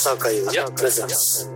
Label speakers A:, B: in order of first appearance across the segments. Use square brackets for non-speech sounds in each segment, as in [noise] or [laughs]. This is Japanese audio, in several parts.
A: 浅岡優也プレゼンス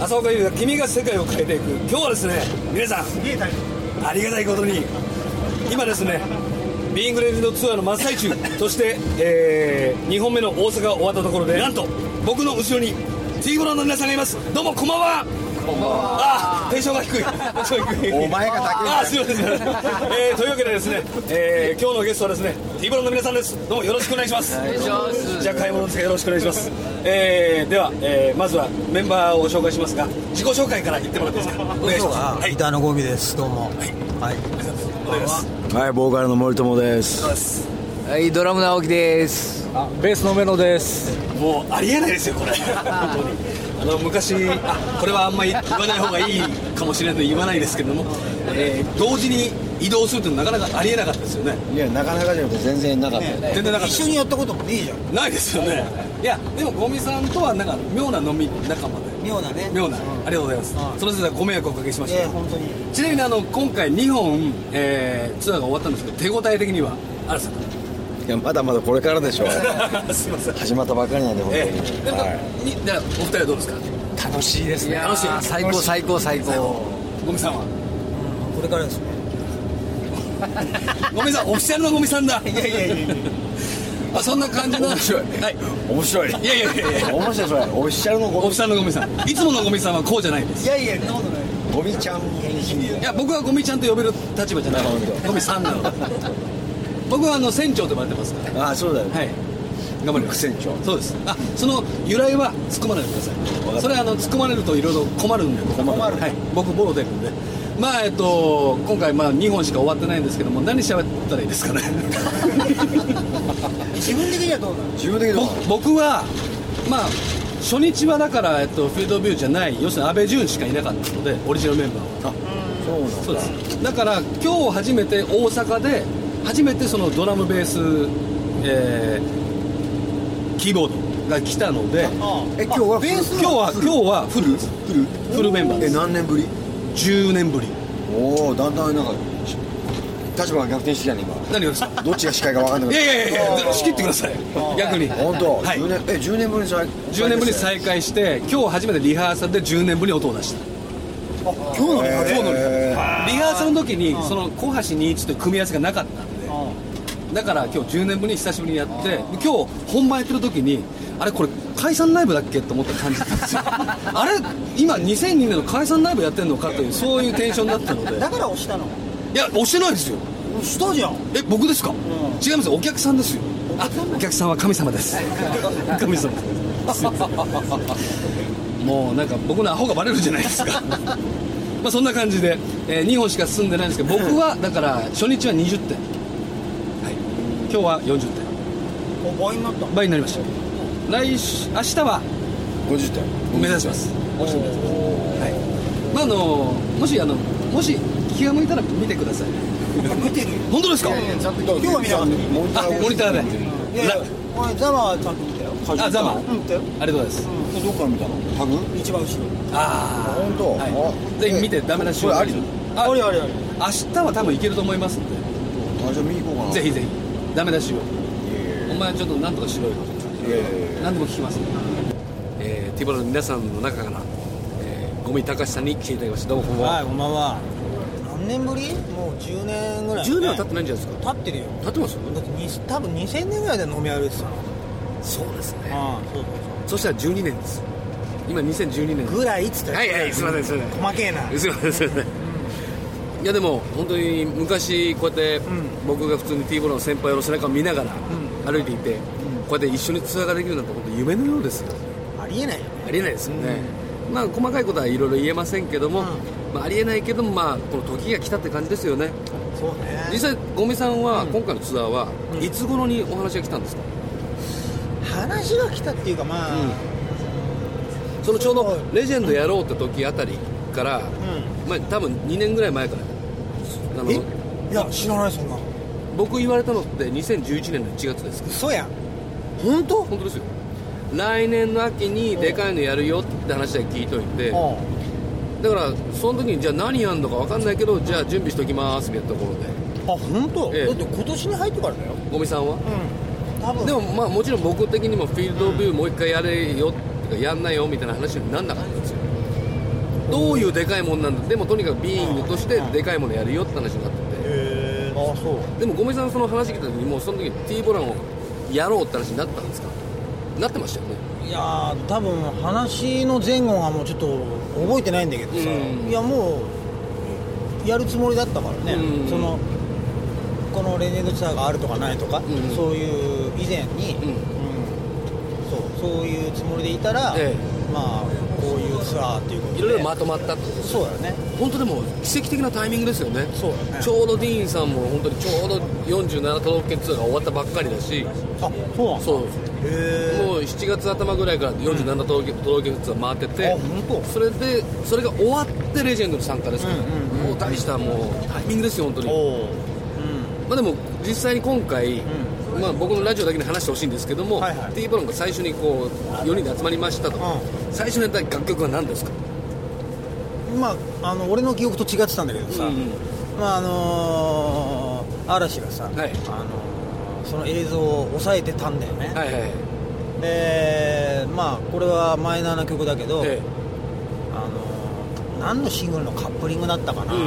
B: 浅岡優が君が世界を変えていく。今日はですね皆さんありがたいことに今ですねビーイングレンドツアーの真っ最中 [laughs] そして、え2本目の大阪が終わったところでなんと。僕の後ろに T ボランの皆さんがいます。どうもこんばんはあテンションが低い。テンションが低い
C: お前が高い。
B: あすいません。すいません、えーというわけでですね、えー今日のゲストはですね T ボランの皆さんです。どうもよろしくお願いします。じゃあ買い物ですがよろしくお願いします、えーでは、えーまずはメンバーを紹介しますが自己紹介から言ってもらっていいですか？お願いします。はい。
D: ギターのゴミです。どうも。はい、
B: お願いします。
C: はい、ボーカルの森友です。
E: はい、ドラムの青木です。
D: ベースのメノです。
B: もうありえないですよこれ。本当にあの昔あこれはあんまり言わない方がいいかもしれないので言わないですけれども、えー同時に移動するというのはなかなかありえなかったですよね。
C: いや、なかなかじゃなくて全然なかった。よね。
B: 全然なかった。
D: 一緒にやったこともねえじゃん。
B: ないですよね。いやでもゴミさんとはなんか妙な飲み仲間で。
D: 妙なね。
B: 妙な、ありがとうございます、その節はご迷惑をおかけしました、
D: ええ本当に。
B: ちなみにあの今回2本、えーツアーが終わったんですけど手応え的にはあるさん
C: いや、まだまだこれからでしょう。[laughs]
B: すいません。
C: 始まったばっかりなんで、本当
B: え
C: に。
B: えでも、
C: は
B: にではお二人はどうですか？
D: 楽しいですね。
B: 楽しい。
E: 最高最高最高。
B: ゴミさんは？
D: これからですね。[laughs]
B: ゴミさんオフィシャルのゴミさんだ。いやいやいやあそんな感じの？面白い。はい。
C: い。面白い。
B: いやいやいやいや。
C: 面白い、それ。オフィシャルのゴミ。
B: オフィシャルのゴミさん。いつものゴミさんはこうじゃないです。
D: いやいやそんなことない
C: ゴミちゃん
B: いや僕はゴミちゃんと呼べる立場じゃないゴミさんなの僕はあの船長と呼ばれてますから。
C: ああ、そうだよ。
B: はい。頑張ります
C: 船長。
B: そうです。あその由来は突っ込まないでください。それはあの突っ込まれるといろいろ困るんで
C: 困る。
B: はい。僕ボロ出るんで。まあえっと今回まあ2本しか終わってないんですけども何喋ったらいいですかね？[laughs]
D: 自分的にはどうなの
C: 自分的にどうなの
B: ぼ僕はまあ初日はだから、えっと、フィールドビューじゃない要するに安倍淳しかいなかったのでオリジナルメンバーは。
C: そうなんだ。
B: そうです。だから今日初めて大阪で初めてそのドラムベース、えーキーボードが来たので
C: え、今日は
D: ベース
B: 今日は今日はフル。
C: フル。
B: フル。メンバーで
C: え、
B: す
C: 何年ぶり
B: ？10年ぶり。
C: おお、だんだんなんか、立場が逆転してきたね、今。
B: 何がですか？
C: どっちが司会か分かんない
B: いやいやいやいや仕切ってください。逆に。
C: 本当、
B: はい。
C: 10年え10年ぶりに再
B: 10年ぶりに再開して今日初めてリハーサルで10年ぶりに音を出した。
D: 今日のリハ
B: 今日のリ
C: え
B: ハーサルの時にその小橋21という組み合わせがなかっただから今日10年ぶりに久しぶりにやって今日本番やってる時にあれこれ解散ライブだっけと思った感じたんですよ。[laughs] あれ今2002年の解散ライブやってんのかというそういうテンションだったので。[laughs]
D: だから押したの？
B: いや押してないですよ。
D: 押したじゃん。
B: え僕ですか、違いますお客さんですよ。あお客さんは神様です。[laughs] 神様。ですもうなんか僕のアホがバレるじゃないですか。まあそんな感じで、え2本しか進んでないんですけど僕はだから初日は20点、はい、今日は40点。
D: お倍になった。
B: 倍になりました。来週明日は
C: 50点。
B: 目指します。もちろん目指しますはい。まああのもしあのもし気が向いたら見てください。
D: 見てる。よ
B: 本当ですか？
C: ちゃんと
D: 今日は見なかった
C: モニタ
B: あ
C: ー
B: モニターで。
D: いやいやお前ザマはちゃんと見たよ。
B: あザマ
D: うん見たよ。
B: ありがとうございます。
C: どこから見たの？タグ？
D: 一番後ろ。
B: あ
C: 本当？
B: はい、ぜひ見てダメ出し
C: これあり？
B: あ
D: あれあれあれ
B: 明日は多分いけると思いますんで。
C: あじゃあ見に行こうかな。
B: ぜひぜひダメ出しを。
C: い
B: お前ちょっと何とかしろよ。何でも聞きます。んで、えー、ティボラの皆さんの中から、えー、ゴミ高橋さんに来ていただきました。どうもこんばんは、
D: はいこんばんは。何年ぶり？もう10年ぐらい。
B: 10年は経ってないんじゃないですか？
D: 経ってるよ。
B: 経ってます
D: だってに多分2000年ぐらいで飲み歩いてたの。
B: そうですね。
D: ああそう
B: そしたら12年です。今2012年
D: そうぐらいっつっ
B: はいはいすいませんすいません。
D: 細けえな。
B: すいませんすいませんいやでも本当に昔こうやって僕が普通に T ボラの先輩の背中を見ながら歩いていてこうやって一緒にツアーができるなんて本当夢のようですよ。
D: ありえないよ
B: ありえないですよね、まあ細かいことはいろいろ言えませんけども、
D: うん。
B: まあ、ありえないけどもまあこの時が来たって感じですよね。
D: そうね。
B: 実際ゴミさんは今回のツアーはいつ頃にお話が来たんですか、
D: 話が来たっていうかまあ、
B: そのちょうどレジェンドやろうって時あたりから、
D: う
B: まあ、多分2年ぐらい前からあの
D: え？いや知らないそんな。
B: 僕言われたのって2011年の1月です
D: 嘘やん。本当？
B: 本当ですよ。来年の秋にでかいのやるよって話だけ聞いといて。だからその時にじゃあ何やるのか分かんないけどじゃあ準備しておきますみたいなところで。
D: あ本当、
B: ええ。
D: だって今年に入ってからだよ。
B: 五味さんは？
D: うん。多分。
B: でもまあもちろん僕的にもフィールドビューもう一回やれよとかやんないよみたいな話になんなかったんですよどういうでかいもんなんだ？でもとにかくビーイングとしてでかいものやるよって話になってて。
D: へえあそう。
B: でも五味さんその話聞いた時にもうその時に T ボランをやろうって話になったんですか？なってましたよね。
D: いやー多分話の前後がもうちょっと覚えてないんだけどさ、
B: うん。
D: いやもうやるつもりだったからね、
B: うん。
D: そのこのレジェンドツアーがあるとかないとか、
B: ん。
D: そういう以前に、そうそういうつもりでいたら、
B: え。
D: まあこういうツアーっていうことで。
B: いろいろまとまったってことです
D: そうだね。
B: 本当でも奇跡的なタイミングですよね。
D: そうだね。
B: ちょうどディーンさんも本当にちょうど47都道府県ツアーが終わったばっかりだし。
D: あそうなんだ。
B: そう。
D: へ
B: もう7月頭ぐらいから47都道府県ツアー回ってて
D: あ本当？
B: それでそれが終わってレジェンドに参加です。から、
D: うんうんうん。
B: もう大したもうタイミングですよ本当に。まあ、でも実際に今回、
D: ん
B: まあ、僕のラジオだけに話してほしいんですけども、
D: はいはい。
B: T ボロンが最初にこう4人で集まりましたと、
D: う
B: 最初にやった楽曲は何ですか？
D: うんまああの俺の記憶と違ってたんだけどさ、
B: うん
D: まああのー嵐がさ、
B: はい。
D: あのーその映像を抑えてたんだよね、
B: はいはい
D: でまあこれはマイナーな曲だけど、
B: え
D: あのー何のシングルのカップリングだったかな、
B: うん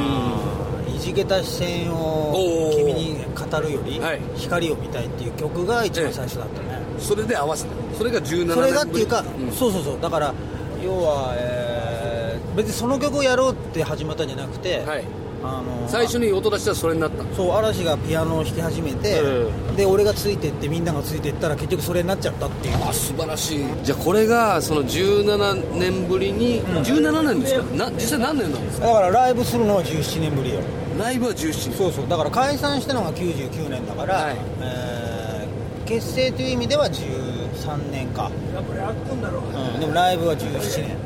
D: いじけた視線を君に語るより、
B: はい。
D: 光を見たいっていう曲が一番最初だったね、
B: えそれで合わせた。それが17年
D: それがっていうか、
B: うん。
D: そうそうそう。だから要は、えー別にその曲をやろうって始まったんじゃなくて、
B: はい
D: あのー
B: 最初に音出したらそれになった。
D: そう嵐がピアノを弾き始めて、
B: う
D: で俺がついてってみんながついてったら結局それになっちゃったっていう。
B: あ素晴らしい。じゃあこれがその17年ぶりに、17年ですか？な実際何年なんですか？
D: だからライブするのは17年ぶりよ。
B: ライブは17年。
D: そうそう。だから解散したのが99年だから、
B: はい。
D: えー結成という意味では13年か、うん、でもライブは17年、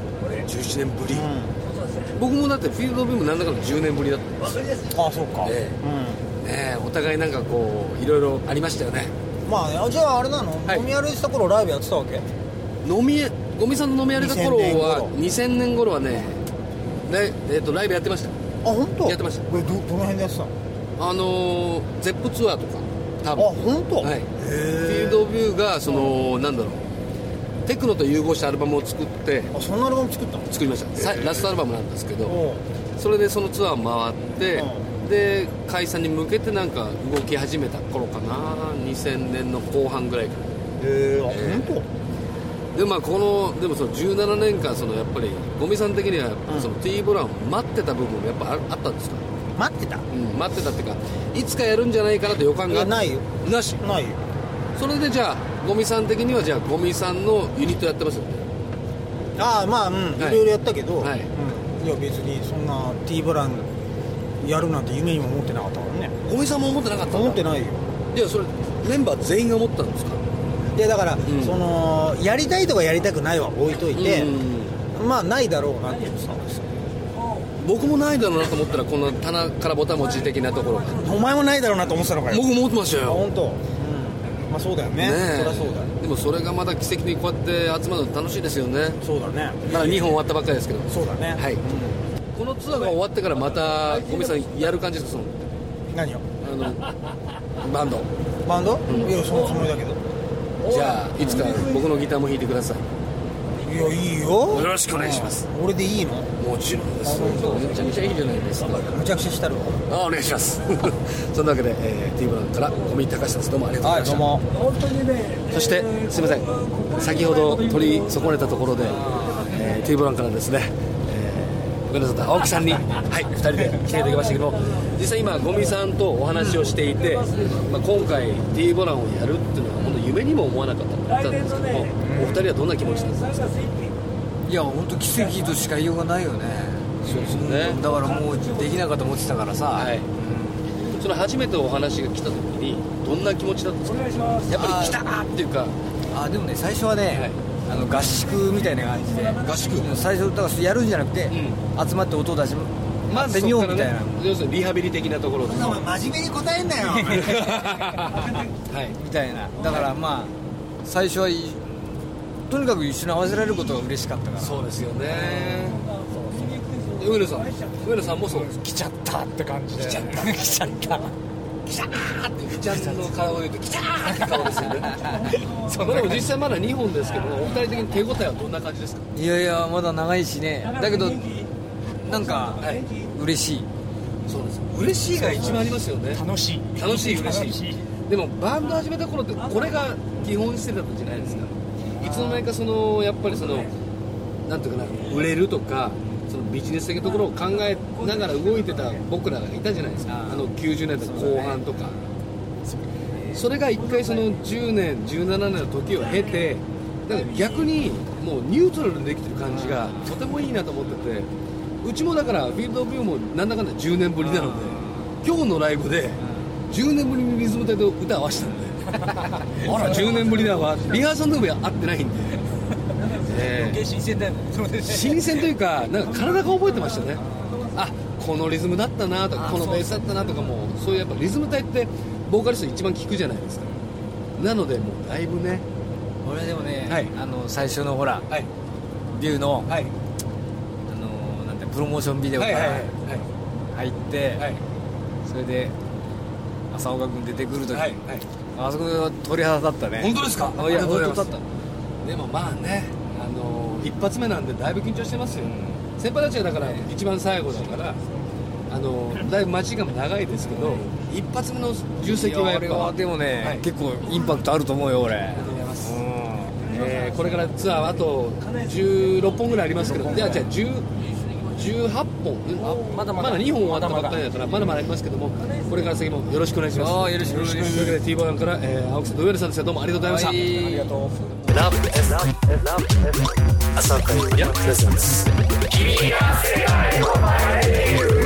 B: 17年ぶり、
D: う
B: 僕もだってフィールドビームなんだかんだ10年ぶりだった。んですよ
D: ん、あそうか、
B: えねえお互いなんかこういろいろありましたよね。
D: うん、まあねじゃああれなの、
B: はい。
D: 飲み歩いてた頃ライブやってたわけ？
B: 飲みゴミさんの飲み歩いた頃は
D: 2000
B: 2000年頃。はねねえっとライブやってました。
D: あ本当？
B: やってました。
D: これどどの辺でやってたの？
B: あのー、ゼップツアーとか多
D: あ
B: 分
D: 本当？
B: はい。
D: へ
B: フィー
D: え
B: ルドビューがそのなんだろうテクノと融合したアルバムを作って
D: あそんなアルバム作ったの？
B: 作りました。さラストアルバムなんですけどそれでそのツアー回ってで解散に向けてなんか動き始めた頃かな2000年の後半ぐらいから
D: へえあ、
B: え
D: 本
B: でまあこのでもその17年間そのやっぱりゴミさん的には
D: うん。
B: その T ボランを待ってた部分もやっぱああったんですか、
D: 当待ってた？
B: うん、待ってたっていうかいつかやるんじゃないかなと予感が
D: ないよ。
B: なし。
D: ないよ
B: それでじゃあゴミさん的にはじゃあゴミさんのユニットやってますよね。
D: ああまあうん、
B: はい。
D: いろいろやったけど、
B: はい。
D: うん、いや別にそんな T ブランやるなんて夢にも思ってなかったからね。
B: ゴミさんも思ってなかったんだ。
D: 思ってないよ。
B: いやそれメンバー全員が思ったんですか？
D: いやだから、
B: ん。
D: そのやりたいとかやりたくないは置いといて、
B: うん。
D: まあないだろうなって言ってたんですよ。
B: 僕もないだろうなと思ったらこんな棚からぼたもち的なところ。が
D: お前もないだろうなと思ってたのかよ。
B: 僕も思ってましたよ。
D: あ本当。うんまあそうだよね。そりゃそうだよ。
B: でもそれがまた奇跡にこうやって集まるの楽しいですよね。
D: そうだね。
B: まだ2本終わったばっかりですけど。
D: そうだね。
B: はい。このツアーが終わってからまたゴミさんやる感じですかその？
D: 何を？
B: あのバンド。
D: バンド、いやそのつもりだけど。
B: じゃあいつか僕のギターも弾いてください
D: いやいいよ。
B: よろしくお願いします。
D: うん俺でいいの？
B: もちろんです。めちゃめちゃいいじゃないですか
D: むちゃくちゃしたるわ。
B: あお願いします。[laughs] そんなわけで、えー、T ブランから小見隆です。どうもありがとうございました、
D: も。
B: そしてすいません。先ほど取り損ねたところで、えー、T ブランからですね、えー、ごめんなさい青木さんに、[laughs] はい、2人で来ていただきましたけども実際今ゴミさんとお話をしていて、まあ、今回 T ボランをやるっていうのは本当夢にも思わなかったって言ったんですけどもお二人はどんな気持ちなんですか？
E: いや本当奇跡としか言いようがないよね。
B: そうですよね。
E: だからもうできなかったと思ってたからさ、
B: はい。その初めてお話が来た時にどんな気持ちだったんですか？やっぱり来たなっていうか。
E: あでもね最初はね、あの合宿みたいな感じで。
B: 合宿。
E: 最初だからやるんじゃなくて、集まって音を出し
B: ま
E: ってみようみたいな、
B: 要するにリハビリ的なところで。
D: 真面目に答えんなよ。[laughs]
B: はい。
E: みたいな。だからまあ最初はいとにかく一緒に合わせられることが嬉しかったから。
B: そうですよね。上野さん。上野さんもそう。です
D: 来ちゃったって感じで。
E: 来ちゃった。来ちゃった。
B: キシャーってふちゃんの顔を言うとキシャーって顔ですよね。[laughs] まあでも実際まだ2本ですけどお二人的に手応えはどんな感じですか？
E: いやいやまだ長いしね。だけどなんか
B: はい。
E: 嬉しい。
B: そうです。嬉しいが一番ありますよね。
A: 楽しい。
B: 楽しい嬉しい。でもバンド始めた頃ってこれが基本してたじゃないですか？いつの間にかそのやっぱりそのなんていうかな売れるとかそのビジネス的なところを考えながら動いてた僕らがいたじゃないですか。あの90年代後半とか。それが一回その10年17年の時を経てだから逆にもうニュートラルにできてる感じがとてもいいなと思っててうちもだからフィールドオブビューもなんだかんだ10年ぶりなので今日のライブで10年ぶりにリズム隊と歌合わせたんであら10年ぶりだわ。リハーサルの上は会ってないんで、ええ。
A: 新鮮だよ。
B: 新鮮というかなんか体が覚えてましたね。あこのリズムだったなとかこのベースだったなとかもうそういうやっぱリズム隊ってボーカリスト一番聞くじゃないですか。なのでもうだいぶね。
E: 俺でもね、
B: はい。
E: あの最初のほら
B: はい。
E: ビューの、
B: はい。
E: あのなんてプロモーションビデオから入って、
B: はい。
E: それで浅岡君出てくるとき、
B: はいはい
E: あそこは鳥肌だったね。
B: 本当ですか？
E: あいや本当だっ
B: でもまあねあの一発目なんでだいぶ緊張してますよ、先輩たちはだから一番最後だからあのだいぶ待ち時間も長いですけど一発目の重責はやっぱ
E: でもね、
B: はい。
E: 結構インパクトあると思うよ俺。
B: ありがとうございます、えーこれからツアーあと16本ぐらいありますけどじゃあじゃあ10 18本。あまだまだ。2本終わったばっかりだからまだまだありますけどもこれから先もよろしくお願いします。
E: よろしくお願いします。
B: というわけで T ボーンから、えー青木さんと上野さんでしたどうもありがとうございました、
E: ありがとう
A: ラブ F ラブ F 朝会やプレゼンツ
F: 落と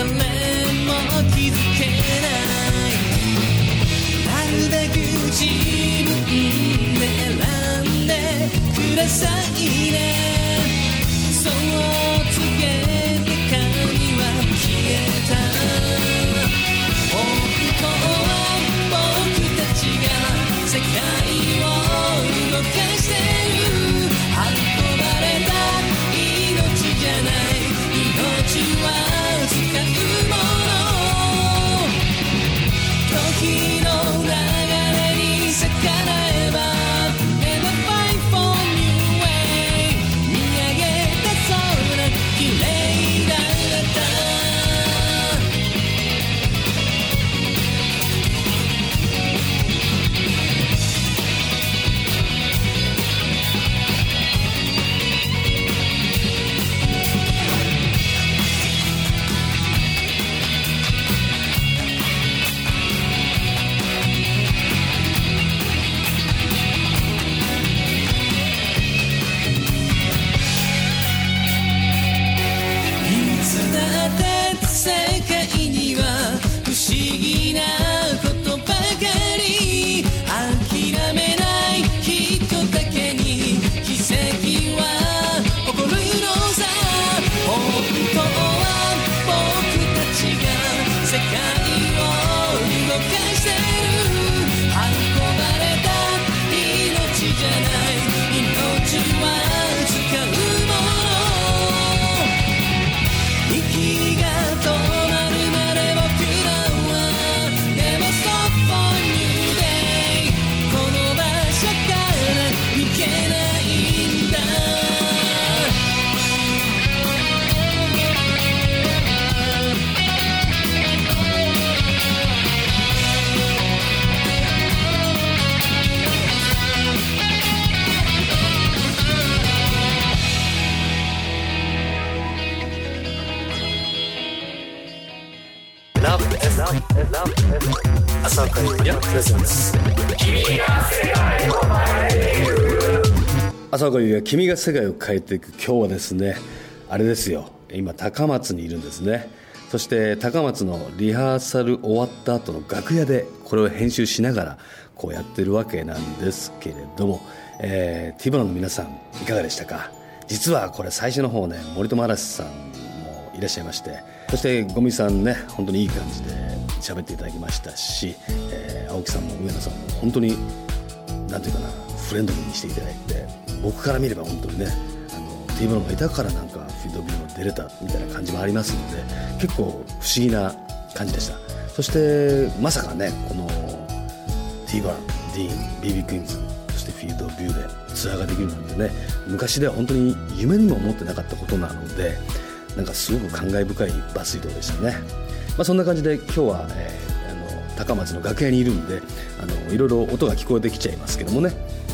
F: 誰も気づけない。なるべく自分で選んでくださいね。そう。
B: 朝岡優也君が世界を変えていく今日はですねあれですよ。今高松にいるんですね。そして高松のリハーサル終わった後の楽屋でこれを編集しながらこうやってるわけなんですけれども、えー、ティボラの皆さんいかがでしたか？実はこれ最初の方ね森友嵐さんもいらっしゃいましてそしてゴミさんね本当にいい感じで喋っていただきましたし、えー青木さんも上野さんも本当になんていうかなフレンドリーにしていただいて僕から見れば本当にねあのティーブロンがいたからなんかフィードビューも出れたみたいな感じもありますので結構不思議な感じでした。そしてまさかねこのティーバンディーン BB クイーンズそしてフィードビューでツアーができるなんてね昔では本当に夢にも思ってなかったことなのでなんかすごく感慨深いバス移動でしたね、まあ、そんな感じで今日は、えーあの高松の楽屋にいるんであのいろいろ音が聞こえてきちゃいますけどもね、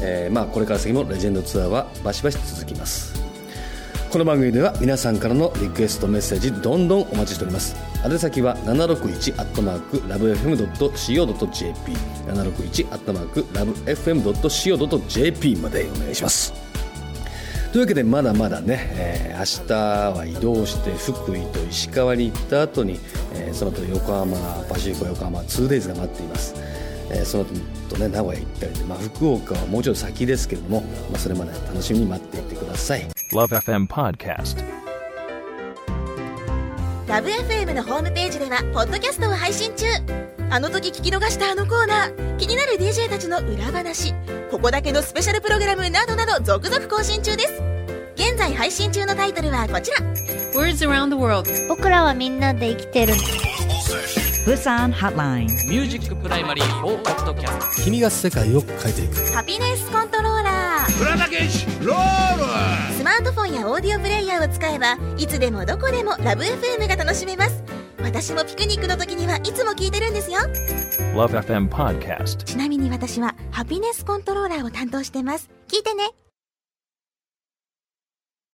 B: えーまあ、これから先もレジェンドツアーはバシバシ続きます。この番組では皆さんからのリクエストメッセージどんどんお待ちしております。宛先は761アットマークラブ FM.co.jp 761アットマークラブ FM.co.jp までお願いします。というわけでまだまだね、えー明日は移動して福井と石川に行った後に、えーその後横浜パシフィコ横浜 2days が待っています、えーその後とね名古屋行ったりで、まあ、福岡はもうちょっと先ですけれども、まあ、それまで楽しみに待っていてください。
G: Love FM Podcast.
H: ラブ f m のホームページではポッドキャストを配信中。あの時聞き逃したあのコーナー気になる DJ たちの裏話。ここだけのスペシャルプログラムなどなど続々更新中です。現在配信中のタイトルはこちら。
I: Words around the world
J: 僕らはみんなで生きてる
K: Busan Hotline.
L: ミュージックプライマリー4ポッドキャスト
M: 君が世界を変えていく。
H: ハピネスコントローラー。
N: 浦田健士ロール。
H: スマートフォンやオーディオプレイヤーを使えばいつでもどこでもラブ f m が楽しめます。私もピクニックの時にはいつも聞いてるんですよ。
G: Love FM Podcast.
H: ちなみに私はハピネスコントローラーを担当してます。聞いてね